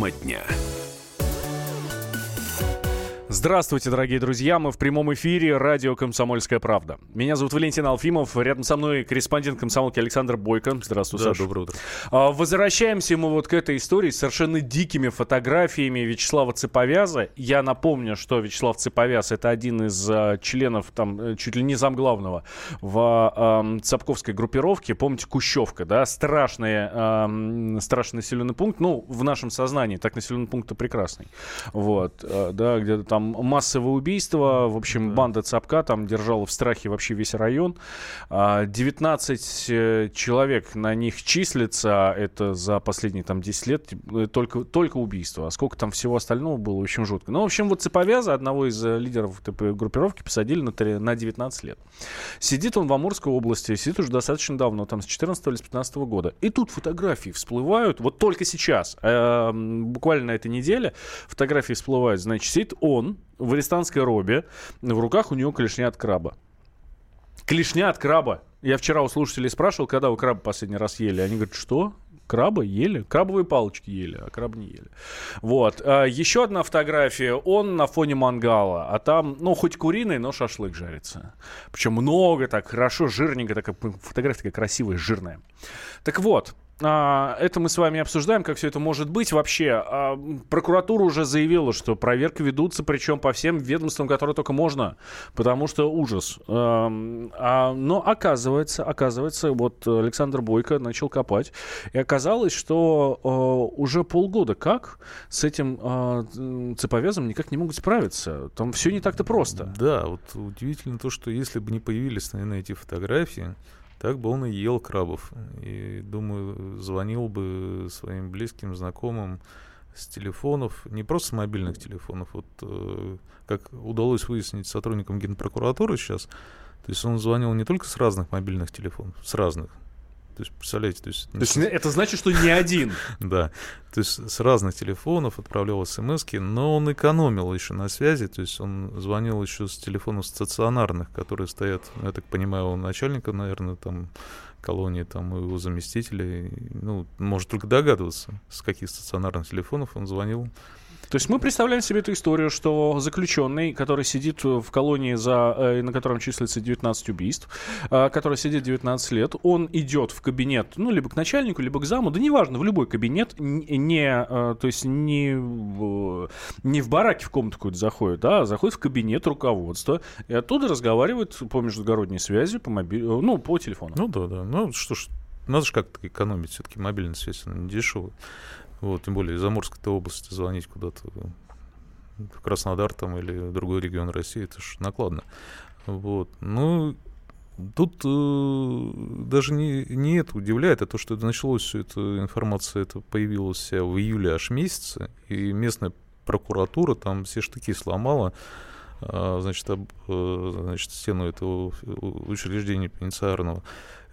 Тема дня. Здравствуйте, дорогие друзья. Мы в прямом эфире радио «Комсомольская правда». Меня зовут Валентин Алфимов. Рядом со мной корреспондент комсомолки Александр Бойко. Здравствуй, да, Саша. доброе утро. А, Возвращаемся мы вот к этой истории с совершенно дикими фотографиями Вячеслава Цеповяза. Я напомню, что Вячеслав Цеповяз – это один из а, членов, там, э, чуть ли не замглавного в а, Цапковской группировке. Помните, Кущевка, да? Страшный, страшный населенный пункт. Ну, в нашем сознании. Так населенный пункт-то прекрасный. Вот, да, где-то там массовое убийство. В общем, Да. банда Цапка там держала в страхе вообще весь район. А, 19 э, человек на них числится. Это за последние там 10 лет э, только, только убийство. А сколько там всего остального было, в общем, жутко. Ну, в общем, вот Цеповяза, одного из э, лидеров группировки, посадили на, на 19 лет. Сидит он в Амурской области, сидит уже достаточно давно, там с 14 или с 15 года. И тут фотографии всплывают, вот только сейчас, э, буквально на этой неделе, фотографии всплывают. Значит, сидит он в арестантской робе, в руках у него клешня от краба. Клешня от краба. Я вчера у слушателей спрашивал, когда вы краба последний раз ели. Они говорят, что? Краба ели? Крабовые палочки ели, а краб не ели. Вот. А, еще одна фотография. Он на фоне мангала. А там, ну, хоть куриный, но шашлык жарится. Причем много так, хорошо, жирненько. Такая фотография такая красивая, жирная. Так вот, это мы с вами обсуждаем, как все это может быть. Вообще, а, прокуратура уже заявила, что проверки ведутся, причем по всем ведомствам, которые только можно, потому что ужас. А, но оказывается, оказывается, вот Александр Бойко начал копать, и оказалось, что уже полгода как с этим цеповязом никак не могут справиться. Там все не так-то просто. Да, вот удивительно то, что если бы не появились, наверное, эти фотографии, так бы он и ел крабов. И, думаю, звонил бы своим близким, знакомым с телефонов, не просто с мобильных телефонов, вот э, как удалось выяснить сотрудникам Генпрокуратуры сейчас, то есть он звонил не только с разных мобильных телефонов, с разных. То есть, представляете, то есть... То есть это значит, что не один. Да, то есть с разных телефонов отправлял смс но он экономил еще на связи, то есть он звонил еще с телефонов стационарных, которые стоят, ну, я так понимаю, у начальника, наверное, там колонии, там у его заместителей, ну, может только догадываться, с каких стационарных телефонов он звонил. То есть мы представляем себе эту историю, что заключенный, который сидит в колонии, за, э, на котором числится 19 убийств, э, который сидит 19 лет, он идет в кабинет, ну, либо к начальнику, либо к заму, да неважно, в любой кабинет, не, э, то есть не не в бараке в комнату какую-то заходит, а заходит в кабинет руководства и оттуда разговаривает по междугородней связи, по моби- э, ну, по телефону. Ну да, да, ну что ж, надо же как-то экономить, все-таки мобильная связь, она не дешевая. Вот, тем более из Амурской области звонить куда-то в Краснодар там или другой регион России, это ж накладно. Вот. Ну, тут э, даже не, не это удивляет, а то, что это началось, все эта информация это появилась в июле аж месяце, и местная прокуратура там все штыки сломала, а, значит, об, э, значит, стену этого учреждения пенитенциарного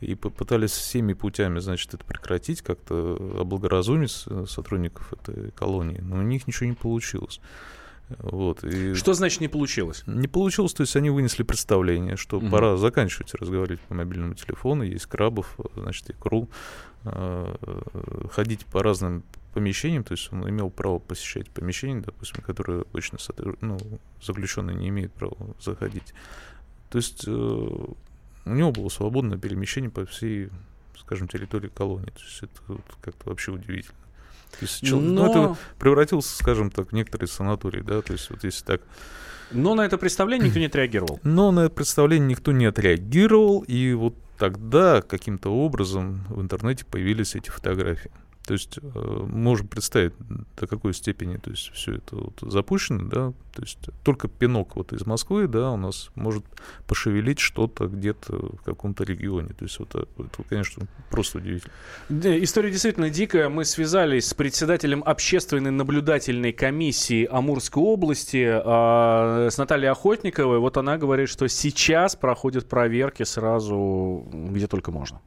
и попытались всеми путями, значит, это прекратить, как-то облагоразумить с- сотрудников этой колонии, но у них ничего не получилось. Вот, и Что значит не получилось? не получилось, то есть они вынесли представление, что Мгм. пора заканчивать разговаривать по мобильному телефону, есть крабов, значит, икру, э, ходить по разным помещениям, то есть он имел право посещать помещения, допустим, которые обычно ну, заключенные не имеют права заходить. То есть э, у него было свободное перемещение по всей, скажем, территории колонии. То есть это вот как-то вообще удивительно. То есть чел- ну, Но... это превратился, скажем так, в некоторые санатории, да, то есть вот если так Но на это представление никто не отреагировал. но на это представление никто не отреагировал, и вот тогда каким-то образом в интернете появились эти фотографии. То есть э, можем представить, до какой степени то есть, все это вот запущено, да, то есть только пинок вот из Москвы, да, у нас может пошевелить что-то где-то в каком-то регионе. То есть вот это, это, конечно, просто удивительно. История действительно дикая. Мы связались с председателем общественной наблюдательной комиссии Амурской области, а, с Натальей Охотниковой. Вот она говорит, что сейчас проходят проверки сразу где только можно.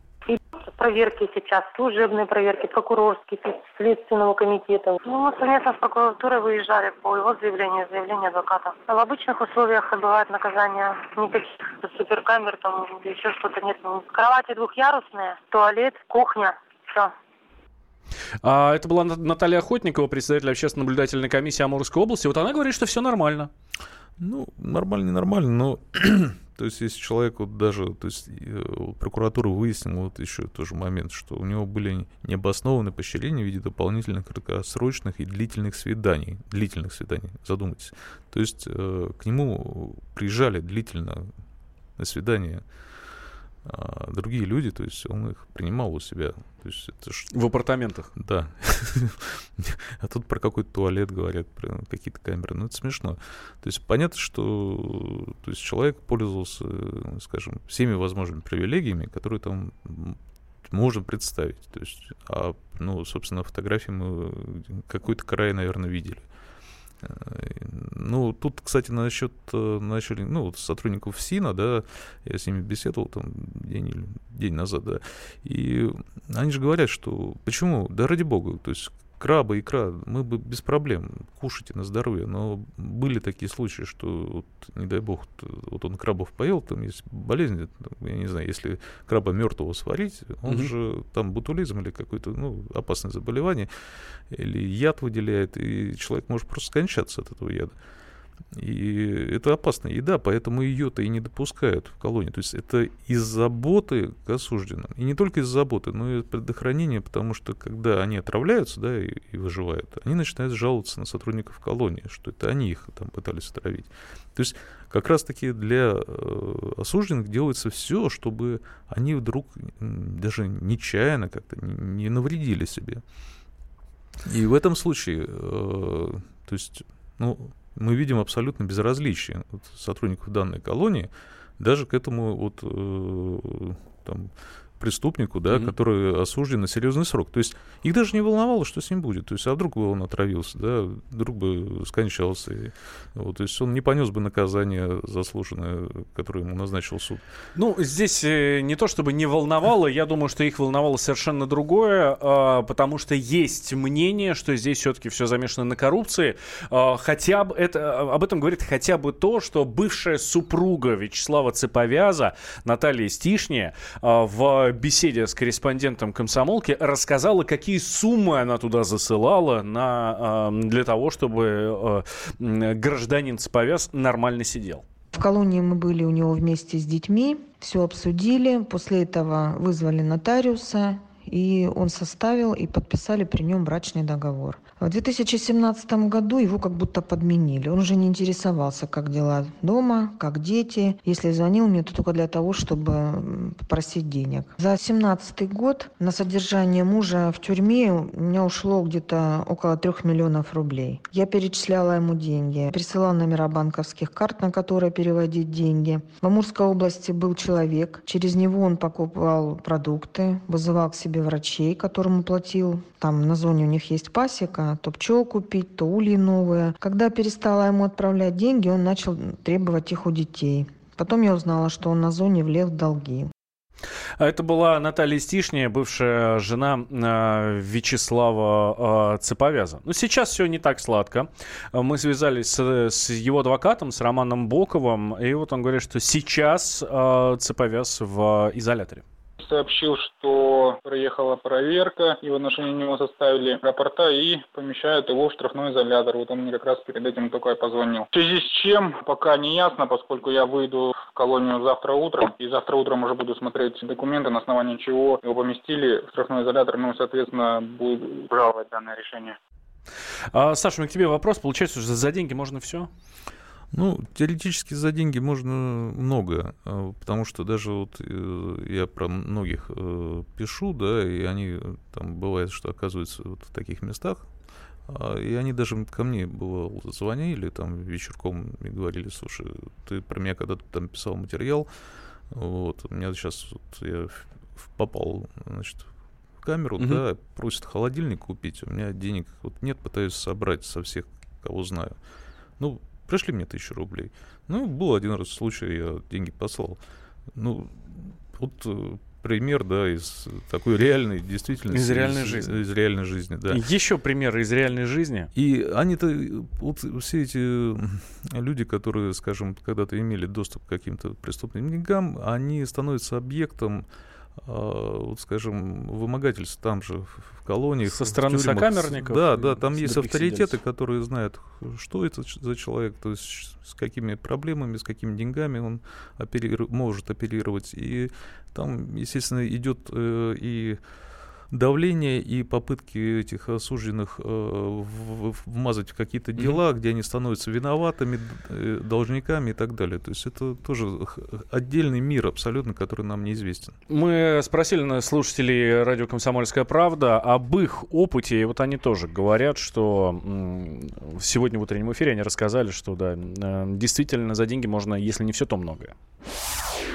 Проверки сейчас, служебные проверки, прокурорские, Следственного комитета. Ну, мы совместно с прокуратурой выезжали по его заявлению, заявлению адвоката. В обычных условиях отбывает наказание никаких суперкамер, там еще что-то нет. Кровати двухъярусные, туалет, кухня, все. А это была Наталья Охотникова, председатель общественно-наблюдательной комиссии Амурской области. Вот она говорит, что все нормально. Ну, нормально, не нормально, но то есть, если человек вот даже, то есть, э, прокуратура выяснила вот еще тоже момент, что у него были необоснованные поощрения в виде дополнительных краткосрочных и длительных свиданий, длительных свиданий, задумайтесь. То есть, э, к нему приезжали длительно на свидание а другие люди, то есть он их принимал у себя. То есть это ж... В апартаментах? Да. а тут про какой-то туалет говорят, про какие-то камеры. Ну, это смешно. То есть понятно, что то есть человек пользовался, скажем, всеми возможными привилегиями, которые там можно представить. То есть, а, ну, собственно, фотографии мы какой-то край, наверное, видели. Ну, тут, кстати, насчет э, начали, ну, сотрудников СИНа, да, я с ними беседовал там день, день назад, да, и они же говорят, что почему, да ради бога, то есть краба, икра, мы бы без проблем, кушайте на здоровье. Но были такие случаи, что, вот, не дай бог, вот он крабов поел, там есть болезнь, я не знаю, если краба мертвого сварить, он mm-hmm. же там бутулизм или какое-то ну, опасное заболевание, или яд выделяет, и человек может просто скончаться от этого яда. И это опасная еда, поэтому ее-то и не допускают в колонии. То есть это из заботы к осужденным. И не только из заботы, но и предохранения, потому что когда они отравляются да, и, и выживают, они начинают жаловаться на сотрудников колонии, что это они их там пытались отравить. То есть как раз-таки для э, осужденных делается все, чтобы они вдруг даже нечаянно как-то не навредили себе. И в этом случае, э, то есть, ну, мы видим абсолютно безразличие сотрудников данной колонии даже к этому вот э, там, преступнику, да, mm-hmm. который осужден на серьезный срок. То есть их даже не волновало, что с ним будет. То есть, а вдруг бы он отравился, да, вдруг бы скончался. И, вот, то есть он не понес бы наказание заслуженное, которое ему назначил суд. Ну, здесь э, не то чтобы не волновало, я думаю, что их волновало совершенно другое, э, потому что есть мнение, что здесь все-таки все замешано на коррупции. Э, хотя бы это, об этом говорит хотя бы то, что бывшая супруга Вячеслава Цеповяза, Наталья Стишня, э, в беседе с корреспондентом комсомолки рассказала, какие суммы она туда засылала на, для того, чтобы э, гражданин Цеповяз нормально сидел. В колонии мы были у него вместе с детьми, все обсудили. После этого вызвали нотариуса, и он составил и подписали при нем брачный договор. В 2017 году его как будто подменили. Он уже не интересовался, как дела дома, как дети. Если звонил мне, то только для того, чтобы попросить денег. За 2017 год на содержание мужа в тюрьме у меня ушло где-то около трех миллионов рублей. Я перечисляла ему деньги, присылала номера банковских карт, на которые переводить деньги. В Амурской области был человек, через него он покупал продукты, вызывал к себе врачей, которым платил. Там на зоне у них есть пасека, то пчел купить, то ульи новые. Когда перестала ему отправлять деньги, он начал требовать их у детей. Потом я узнала, что он на зоне влез в долги. А это была Наталья Стишняя, бывшая жена э, Вячеслава э, Цеповяза. Но сейчас все не так сладко. Мы связались с, с его адвокатом, с Романом Боковым, и вот он говорит, что сейчас э, Цеповяз в изоляторе сообщил, что приехала проверка, и в отношении него составили рапорта и помещают его в штрафной изолятор. Вот он мне как раз перед этим только и позвонил. В связи с чем, пока не ясно, поскольку я выйду в колонию завтра утром, и завтра утром уже буду смотреть документы, на основании чего его поместили в штрафной изолятор, ну, соответственно, буду жаловать данное решение. А, Саша, у меня к тебе вопрос. Получается, что за деньги можно все? Ну, теоретически за деньги можно много, а, потому что даже вот э, я про многих э, пишу, да, и они там бывает, что оказываются вот в таких местах, а, и они даже ко мне бывало звонили там вечерком и говорили, слушай, ты про меня когда-то там писал материал, вот, у меня сейчас вот я попал, значит, в камеру, угу. да, просят холодильник купить, у меня денег вот нет, пытаюсь собрать со всех, кого знаю. Ну, пришли мне тысячу рублей. Ну, был один раз случай, я деньги послал. Ну, вот э, пример, да, из такой реальной действительности. Из реальной из, жизни. Из реальной жизни, да. Еще примеры из реальной жизни. И они-то, вот все эти люди, которые, скажем, когда-то имели доступ к каким-то преступным деньгам, они становятся объектом вот, скажем, вымогательств там же, в колониях. Со стороны тюрьмах. сокамерников Да, да, там есть авторитеты, сидельцев. которые знают, что это за человек, то есть с какими проблемами, с какими деньгами он опериру- может оперировать. И там, естественно, идет э, и давление и попытки этих осужденных э, в- вмазать в какие-то дела, где они становятся виноватыми, э, должниками и так далее. То есть это тоже отдельный мир абсолютно, который нам неизвестен. Мы спросили на слушателей радио «Комсомольская правда» об их опыте, и вот они тоже говорят, что сегодня в утреннем эфире они рассказали, что да, э, действительно за деньги можно, если не все, то многое.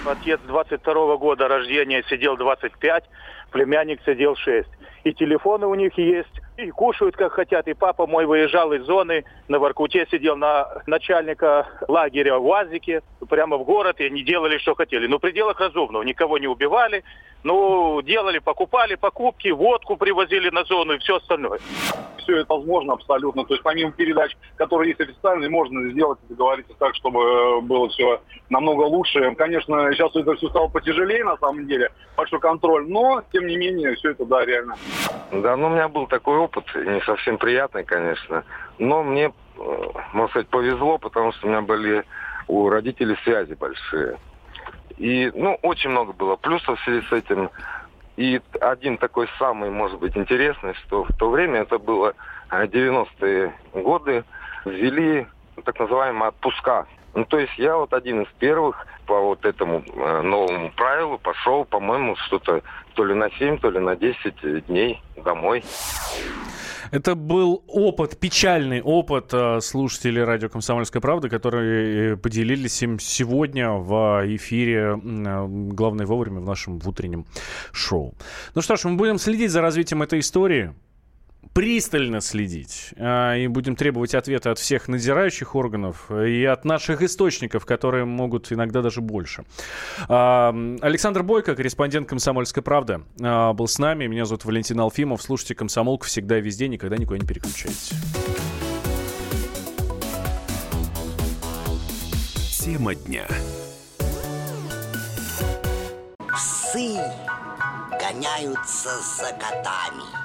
Отец 22 года рождения сидел 25, племянник сидел 6. И телефоны у них есть, и кушают как хотят. И папа мой выезжал из зоны, на Воркуте сидел на начальника лагеря в УАЗике, прямо в город, и они делали, что хотели. Но в пределах разумного, никого не убивали, ну, делали, покупали покупки, водку привозили на зону и все остальное. все это возможно абсолютно. То есть помимо передач, которые есть официальные, можно сделать и договориться так, чтобы э, было все намного лучше. Конечно, сейчас это все стало потяжелее на самом деле, большой контроль, но тем не менее все это да, реально. Да, ну у меня был такой опыт, не совсем приятный, конечно, но мне, э, можно сказать, повезло, потому что у меня были у родителей связи большие. И, ну, очень много было плюсов в связи с этим. И один такой самый, может быть, интересный, что в то время, это было э, 90-е годы, ввели так называемые отпуска. Ну, то есть я вот один из первых по вот этому э, новому правилу пошел, по-моему, что-то то ли на 7, то ли на 10 дней домой. Это был опыт, печальный опыт э, слушателей радио «Комсомольская правда», которые э, поделились им сегодня в эфире э, «Главное вовремя» в нашем утреннем шоу. Ну что ж, мы будем следить за развитием этой истории, пристально следить, э, и будем требовать ответа от всех надзирающих органов и от наших источников, которые могут иногда даже больше. А, Александр Бойко, корреспондент «Комсомольской правды», а, был с нами. Меня зовут Валентин Алфимов. Слушайте «Комсомолку» всегда и везде, никогда никуда не переключайтесь. Тема дня. Псы гоняются за котами.